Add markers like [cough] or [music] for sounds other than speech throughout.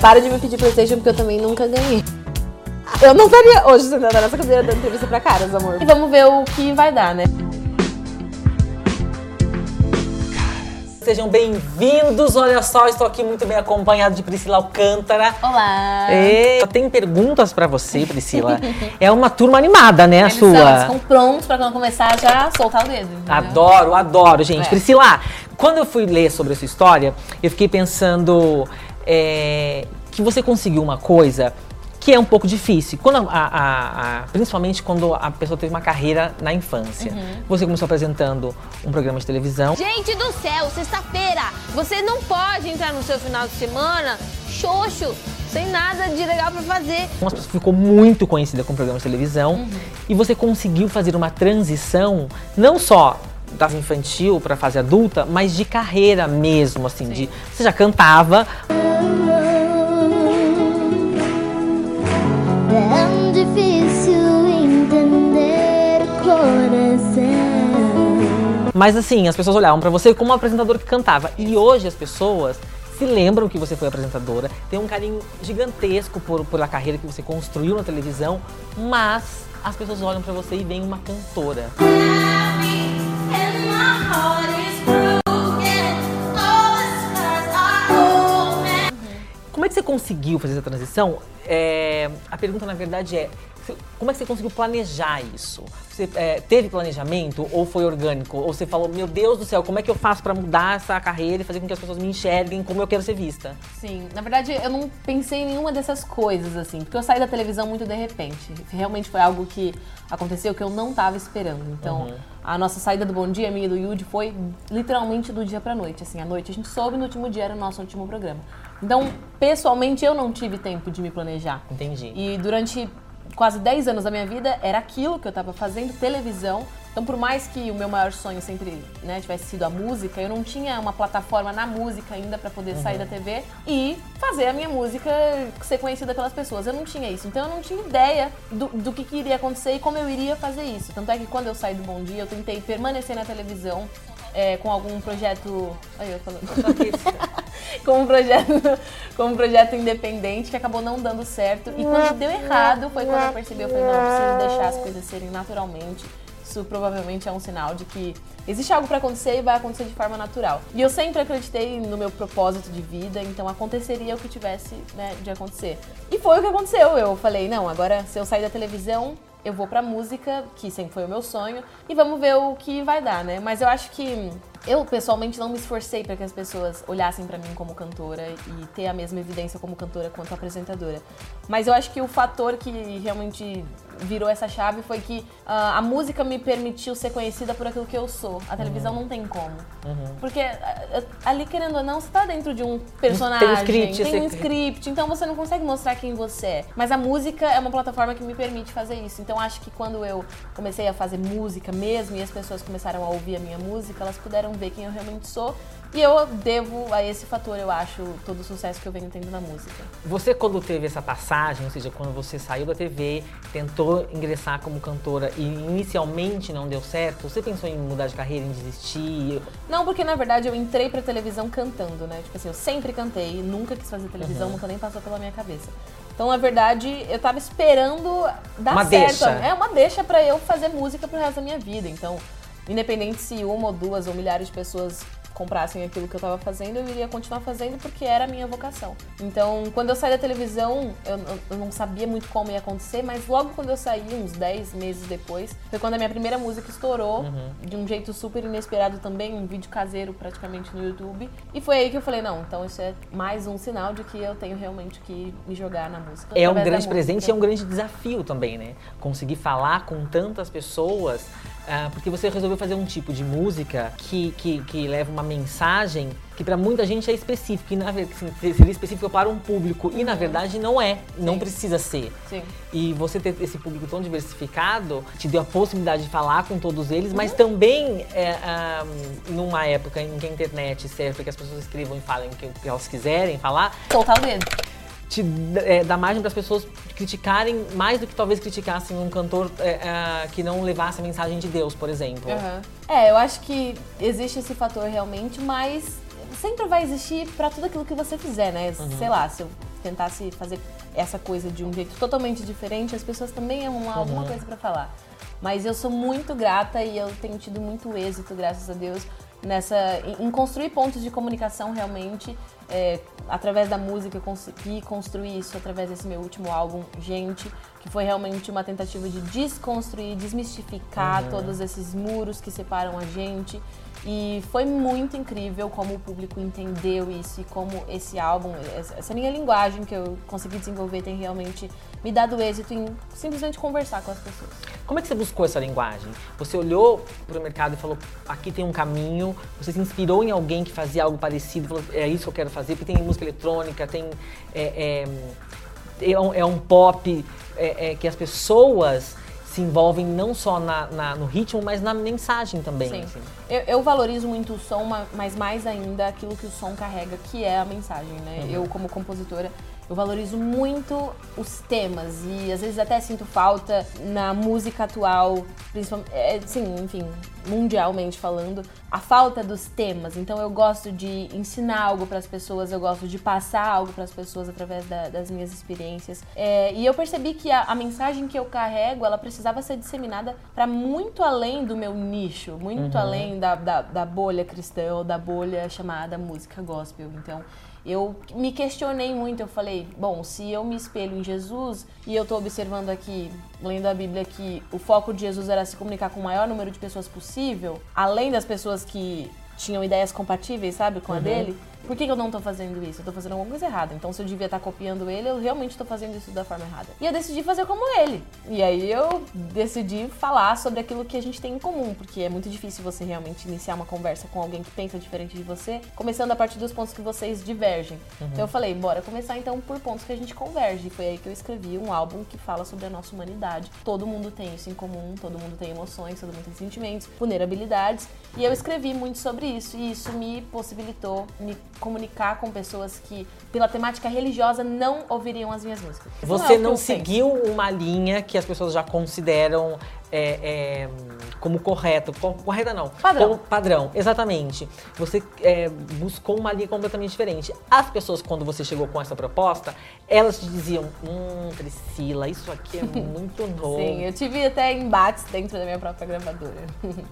Para de me pedir Playstation porque eu também nunca ganhei. Eu não estaria hoje sentada nessa cadeira dando entrevista pra caras, amor. E vamos ver o que vai dar, né? Sejam bem-vindos. Olha só, estou aqui muito bem acompanhado de Priscila Alcântara. Olá! E eu tenho perguntas pra você, Priscila. é uma turma animada, né, a Eles sua? são, eles estão prontos pra quando começar já soltar o dedo. entendeu? Adoro, adoro, gente. É. Priscila, quando eu fui ler sobre a sua história, eu fiquei pensando é, que você conseguiu uma coisa que é um pouco difícil. Quando a- a- a- principalmente quando a pessoa teve uma carreira na infância. Uhum. Você começou apresentando um programa de televisão. Gente do céu, sexta-feira, você não pode entrar no seu final de semana xoxo, sem nada de legal pra fazer. Uma pessoa ficou muito conhecida com programas de televisão Uhum. e você conseguiu fazer uma transição não só da infantil para fase adulta, mas de carreira mesmo, assim, de você já cantava, É difícil entender coração. mas assim, as pessoas olhavam para você como uma apresentadora que cantava. E hoje as pessoas se lembram que você foi apresentadora, tem um carinho gigantesco por, pela carreira que você construiu na televisão, mas as pessoas olham para você e veem uma cantora. Como é que você conseguiu fazer essa transição? É, a pergunta, na verdade, é como é que você conseguiu planejar isso? Você é, teve planejamento ou foi orgânico? Ou você falou, meu Deus do céu, como é que eu faço pra mudar essa carreira e fazer com que as pessoas me enxerguem como eu quero ser vista? Sim, na verdade eu não pensei em nenhuma dessas coisas, assim, porque eu saí da televisão muito de repente. Realmente foi algo que aconteceu que eu não tava esperando. Então, a nossa saída do Bom Dia, minha e do Yudi, foi literalmente do dia pra noite. Assim, à noite a gente soube, no último dia era o nosso último programa. Então, pessoalmente, eu não tive tempo de me planejar. Entendi. E durante quase 10 anos da minha vida era aquilo que eu tava fazendo, televisão. Então, por mais que o meu maior sonho sempre né, tivesse sido a música, eu não tinha uma plataforma na música ainda pra poder sair da TV e fazer a minha música ser conhecida pelas pessoas. Eu não tinha isso. Então, eu não tinha ideia do, do que, que iria acontecer e como eu iria fazer isso. Tanto é que quando eu saí do Bom Dia, eu tentei permanecer na televisão é, com algum projeto. Aí eu falando. [laughs] com um projeto, [laughs] com um projeto independente que acabou não dando certo. E quando deu errado, foi quando eu percebi, eu falei, não, eu preciso deixar as coisas serem naturalmente. Isso provavelmente é um sinal de que existe algo pra acontecer e vai acontecer de forma natural. E eu sempre acreditei no meu propósito de vida, então aconteceria o que tivesse né, de acontecer. E foi o que aconteceu. Eu falei, não, agora se eu sair da televisão, eu vou pra música, que sempre foi o meu sonho, e vamos ver o que vai dar, né? Mas eu acho que eu pessoalmente não me esforcei para que as pessoas olhassem pra mim como cantora e ter a mesma evidência como cantora quanto apresentadora. Mas eu acho que o fator que realmente virou essa chave foi que ah, a música me permitiu ser conhecida por aquilo que eu sou. A televisão não tem como. Porque ah, ali, querendo ou não, você tá dentro de um personagem, Tem um script, tem um script, então você não consegue mostrar quem você é. Mas a música é uma plataforma que me permite fazer isso. Então acho que quando eu comecei a fazer música mesmo e as pessoas começaram a ouvir a minha música, elas puderam ver quem eu realmente sou. E eu devo a esse fator, eu acho, todo o sucesso que eu venho tendo na música. Você, quando teve essa passagem, ou seja, quando você saiu da TV, tentou ingressar como cantora e inicialmente não deu certo, você pensou em mudar de carreira, em desistir? Não, porque na verdade eu entrei pra televisão cantando, né? Tipo assim, eu sempre cantei, nunca quis fazer televisão, nunca nem passou pela minha cabeça. Então, na verdade, eu tava esperando dar Uma certo. deixa. É uma deixa pra eu fazer música pro resto da minha vida. Então, independente se uma ou duas ou milhares de pessoas comprassem aquilo que eu tava fazendo, eu iria continuar fazendo porque era a minha vocação. Então, quando eu saí da televisão, eu, eu- não sabia muito como ia acontecer, mas logo quando eu saí, uns 10 meses depois, foi quando a minha primeira música estourou, de um jeito super inesperado também, um vídeo caseiro praticamente no YouTube. E foi aí que eu falei, não, então isso é mais um sinal de que eu tenho realmente que me jogar na música. É um grande presente e é um grande desafio também, né? Conseguir falar com tantas pessoas, ah, porque você resolveu fazer um tipo de música que, que, que leva uma mensagem que para muita gente é específica, e na verdade assim, seria específico para um público, e na verdade não é, não Sim. precisa ser. Sim. E você ter esse público tão diversificado te deu a possibilidade de falar com todos eles, mas também é, ah, numa época em que a internet serve para que as pessoas escrevam e falem o que, o que elas quiserem falar, Soltar o dedo. Te é, dá margem para as pessoas criticarem mais do que talvez criticassem um cantor é, é, que não levasse a mensagem de Deus, por exemplo. Aham. É, eu acho que existe esse fator realmente, mas sempre vai existir pra tudo aquilo que você fizer, né? Sei lá, se eu tentasse fazer essa coisa de um jeito totalmente diferente, as pessoas também iam arrumar alguma coisa pra falar. Mas eu sou muito grata e eu tenho tido muito êxito, graças a Deus, nessa em construir pontos de comunicação realmente. É, através da música eu consegui construir isso através desse meu último álbum, Gente, que foi realmente uma tentativa de desconstruir, desmistificar todos esses muros que separam a gente. E foi muito incrível como o público entendeu isso e como esse álbum, essa minha linguagem que eu consegui desenvolver tem realmente me dado êxito em simplesmente conversar com as pessoas. Como é que você buscou essa linguagem? Você olhou para o mercado e falou, aqui tem um caminho, você se inspirou em alguém que fazia algo parecido, falou, é isso que eu quero fazer, porque tem música eletrônica, tem... é, é, é um, é um pop é, é, que as pessoas se envolvem não só na, na- no ritmo, mas na mensagem também. Sim. assim. Eu, eu valorizo muito o som, ma- mas mais ainda aquilo que o som carrega, que é a mensagem, né? Eu, como compositora, eu valorizo muito os temas e às vezes até sinto falta na música atual, principalmente, é, sim, enfim, mundialmente falando, a falta dos temas. Então eu gosto de ensinar algo para as pessoas, eu gosto de passar algo para as pessoas através da- das minhas experiências. É, e eu percebi que a, a mensagem que eu carrego, ela precisava ser disseminada para muito além do meu nicho, muito além da, da, da bolha cristã ou da bolha chamada música gospel. Então eu me questionei muito, eu falei, bom, se eu me espelho em Jesus e eu tô observando aqui, lendo a Bíblia, que o foco de Jesus era se comunicar com o maior número de pessoas possível, além das pessoas que tinham ideias compatíveis, sabe, com a dele, por que, que eu não tô fazendo isso? Eu tô fazendo alguma coisa errada. Então, se eu devia estar copiando ele, eu realmente tô fazendo isso da forma errada. E eu decidi fazer como ele. E aí eu decidi falar sobre aquilo que a gente tem em comum, porque é muito difícil você realmente iniciar uma conversa com alguém que pensa diferente de você, começando a partir dos pontos que vocês divergem. Então eu falei, bora começar então por pontos que a gente converge. E foi aí que eu escrevi um álbum que fala sobre a nossa humanidade. Todo mundo tem isso em comum, todo mundo tem emoções, todo mundo tem sentimentos, vulnerabilidades. E eu escrevi muito sobre isso, e isso me possibilitou me comunicar com pessoas que, pela temática religiosa, não ouviriam as minhas músicas. Você é não eu penso. seguiu uma linha que as pessoas já consideram é, é, como correto. Co- Correta não. Padrão. Como padrão, exatamente. Você é, buscou uma linha completamente diferente. As pessoas, quando você chegou com essa proposta, elas te diziam, hum, Priscila, isso aqui é [laughs] muito novo. Sim, eu tive até embates dentro da minha própria gravadora.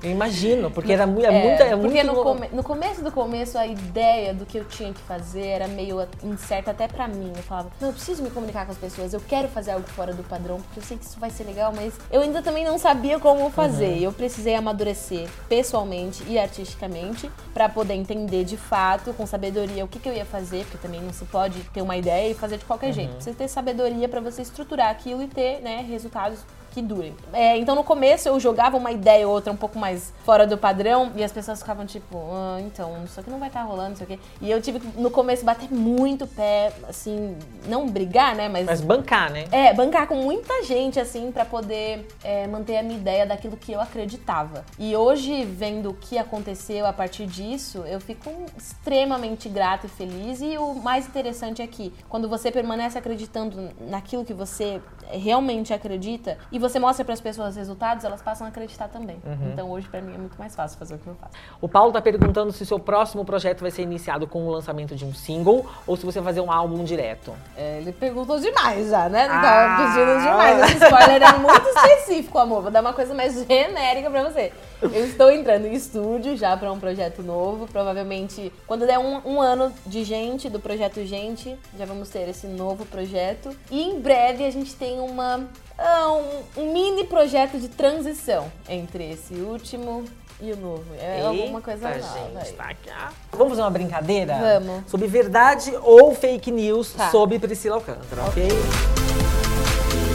Eu imagino, porque era [laughs] mu- é, É, muita, é porque muito no, come- no começo do começo a ideia do que eu tinha que fazer era meio incerta até pra mim. Eu falava, não, eu preciso me comunicar com as pessoas, eu quero fazer algo fora do padrão, porque eu sei que isso vai ser legal, mas eu ainda também não sabia como fazer. E eu precisei amadurecer pessoalmente e artisticamente pra poder entender de fato, com sabedoria, o que, que eu ia fazer, porque também não se pode ter uma ideia e fazer de qualquer jeito. Precisa ter sabedoria pra você estruturar aquilo e ter, né, resultados que durem. É, então no começo eu jogava uma ideia ou outra um pouco mais fora do padrão e as pessoas ficavam tipo, ah, então, isso aqui não vai estar rolando, não sei o quê. E eu tive que no começo bater muito pé, assim, não brigar, né, mas, Mas bancar, né? é, bancar com muita gente, assim, pra poder é, manter a minha ideia daquilo que eu acreditava. E hoje, vendo o que aconteceu a partir disso, eu fico extremamente grata e feliz. E o mais interessante é que, quando você permanece acreditando naquilo que você realmente acredita e você mostra pras pessoas os resultados, elas passam a acreditar também. Então, hoje, pra mim, é muito mais fácil fazer o que eu faço. O Paulo tá perguntando se o seu próximo projeto vai ser iniciado com o lançamento de um single ou se você vai fazer um álbum direto. É, ele perguntou demais já, né? Ele Ah. tava pedindo demais. Esse spoiler é muito específico, amor. Vou dar uma coisa mais [laughs] genérica pra você. Eu estou entrando em estúdio já pra um projeto novo. Provavelmente, quando der um, um ano de gente, do projeto Gente, já vamos ter esse novo projeto. E em breve a gente tem uma, ah, um, um mini projeto de transição entre esse último e o novo. É alguma coisa Eita, nova. gente, tá. Vamos fazer uma brincadeira? Vamos. Sobre verdade ou fake news Tá. sobre Priscila Alcântara, ok?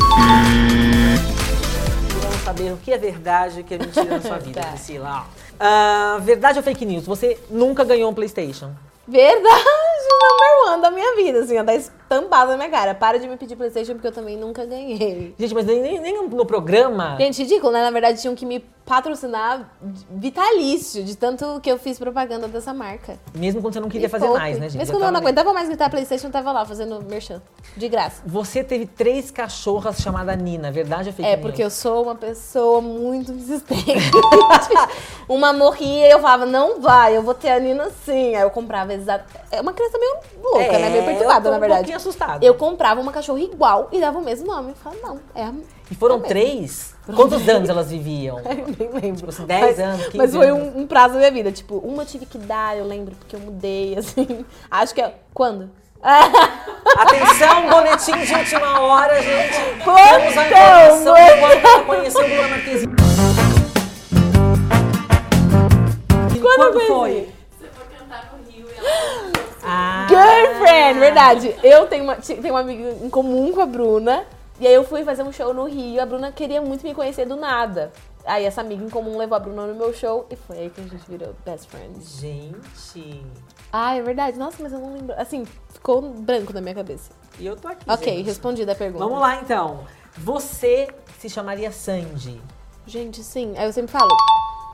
Vamos saber o que é verdade e o que é mentira na sua vida, [laughs] Tá. Priscila. Ah, verdade ou fake news? Você nunca ganhou um Playstation? Verdade, [laughs] one da minha vida, assim, ó, tá estampado na minha cara. Para de me pedir Playstation porque eu também nunca ganhei. Gente, mas nem, nem- nem no programa... Gente, ridículo, né? Na verdade, tinham que me patrocinar vitalício, de tanto que eu fiz propaganda dessa marca. Mesmo quando você não queria Me fazer poupe. mais, né, gente? Mesmo quando eu não tava- aguentava mais gritar Playstation, eu tava lá fazendo merchan. De graça. Você teve três cachorras chamadas Nina, verdade ou fake É, porque eu sou uma pessoa muito insistente. [laughs] uma morria e eu falava, não vai, eu vou ter a Nina sim. Aí eu comprava exato. É uma criança meio louca, né? Meio perturbada, eu tô na verdade. um pouquinho assustado. Eu comprava uma cachorra igual e dava o mesmo nome. Eu falava, não, é a... E foram é três? Quantos anos elas viviam? [laughs] Eu nem lembro. Tipo assim, 10 mas, anos, 15 Mas foi anos. um, um prazo da minha vida. Tipo, uma eu tive que dar, eu lembro, porque eu mudei, [laughs] assim. Acho que é. Quando? [laughs] Atenção, boletim de última hora, gente. A Quando? informação de quando ela conheceu Bruna Marquezine. Quando quando foi? Você foi cantar no Rio e ela Ah, Girlfriend, verdade. Eu tenho uma, tenho uma amiga em comum com a Bruna. E aí eu fui fazer um show no Rio. A Bruna queria muito me conhecer do nada. Aí essa amiga em comum levou a Bruna no meu show e foi aí que a gente virou best friends. Gente. Ah, é verdade. Nossa, mas eu não lembro. Assim, ficou branco na minha cabeça. E eu tô aqui. Ok, gente. respondida a pergunta. Vamos lá então. Você se chamaria Sandy? Gente, sim. Aí eu sempre falo,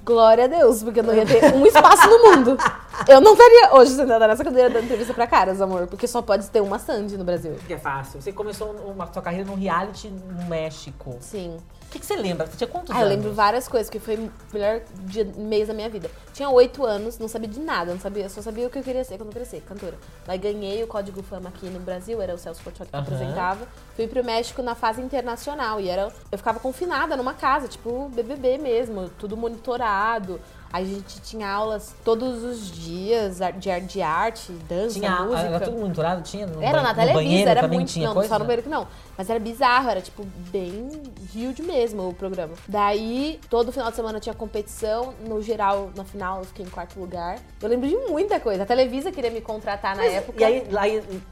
glória a Deus, porque eu não ia ter um espaço no mundo. [laughs] Eu não estaria hoje sentada nessa cadeira dando entrevista pra caras, amor, porque só pode ter uma Sandy no Brasil. Que é fácil. Você começou uma, sua carreira no reality no México. Sim. O que, que você lembra? Você tinha quantos Ah, eu anos? lembro várias coisas, que foi o melhor dia, mês da minha vida. Tinha oito anos, não sabia de nada, não sabia, eu só sabia o que eu queria ser quando eu crescer, cantora. Aí ganhei o Código Fama aqui no Brasil, era o Celso Portiolli que Aham. apresentava. Fui pro México na fase internacional e era, eu ficava confinada numa casa, tipo BBB mesmo, tudo monitorado. A gente tinha aulas todos os dias de, de arte, dança, Tinha, música. era tudo monitorado? Tinha no, Era na Televisa, era muito. não, coisa? só no banheiro que não. Mas era bizarro, era tipo bem huge mesmo o programa. Daí, todo final de semana tinha competição. No geral, na final, eu fiquei em quarto lugar. Eu lembro de muita coisa. A Televisa queria me contratar na época E aí, lá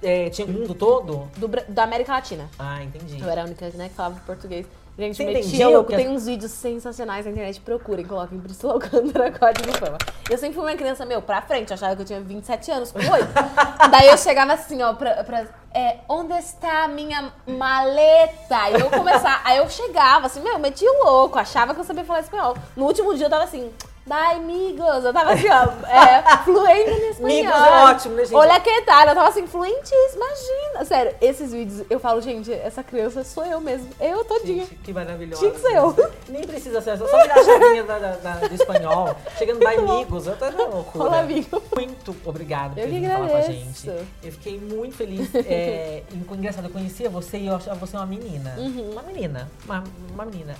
é, tinha o mundo todo? do, da América Latina. Ah, entendi. Eu era a única né, que falava português. Gente, metia louco. Tem uns vídeos sensacionais na internet. Procurem, coloquem Priscila [laughs] Alcântara Código Fama. Eu sempre fui uma criança, meu, pra frente. Achava que eu tinha 27 anos, com 8. [laughs] Daí eu chegava assim, ó, pra... pra é, onde está a minha maleta? E eu começar... Aí eu chegava assim, meu, metia louco. Achava que eu sabia falar espanhol. No último dia eu tava assim... Dai, amigos. Eu tava assim, ó, é, fluente no espanhol. Amigos é ótimo, né, gente? Olha que tal. Eu tava assim, fluentíssima, imagina. Sério, esses vídeos, eu falo, gente, essa criança sou eu mesmo. Eu todinha. Gente, que maravilhosa. Tinha que ser eu. Nem precisa ser, só virar a chavinha da, da- da- do espanhol. Chegando by amigos, eu tô na loucura. Olá, amigo. Muito obrigado por vir falar com a gente. Eu fiquei muito feliz. [laughs] É, engraçado, eu conhecia você e eu achava você uma menina. Uhum. Uma menina. Uma, uma menina.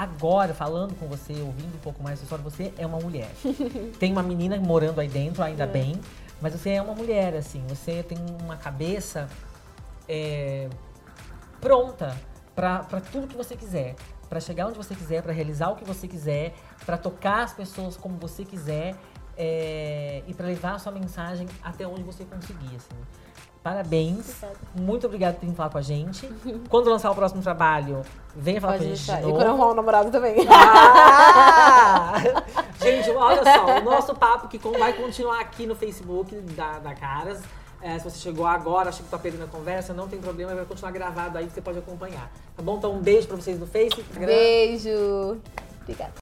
Agora, falando com você, ouvindo um pouco mais da história, você é uma mulher. [laughs] tem uma menina morando aí dentro, ainda bem. Mas você é uma mulher, assim. Você tem uma cabeça é, pronta para tudo que você quiser. Para chegar onde você quiser, para realizar o que você quiser, para tocar as pessoas como você quiser é, e para levar a sua mensagem até onde você conseguir. Assim. Parabéns. Muito obrigada por vir falar com a gente. [laughs] Quando lançar o próximo trabalho, venha falar Pode com a gente deixar. de E novo. quando eu arrumar um namorado também. [laughs] Ah! [laughs] Gente, olha só, o nosso papo que vai continuar aqui no Facebook da, da Caras. É, se você chegou agora, achou que tá perdendo a conversa, não tem problema, vai continuar gravado aí, você pode acompanhar. Tá bom? Então um beijo pra vocês no Face. Instagram. Beijo. Obrigada.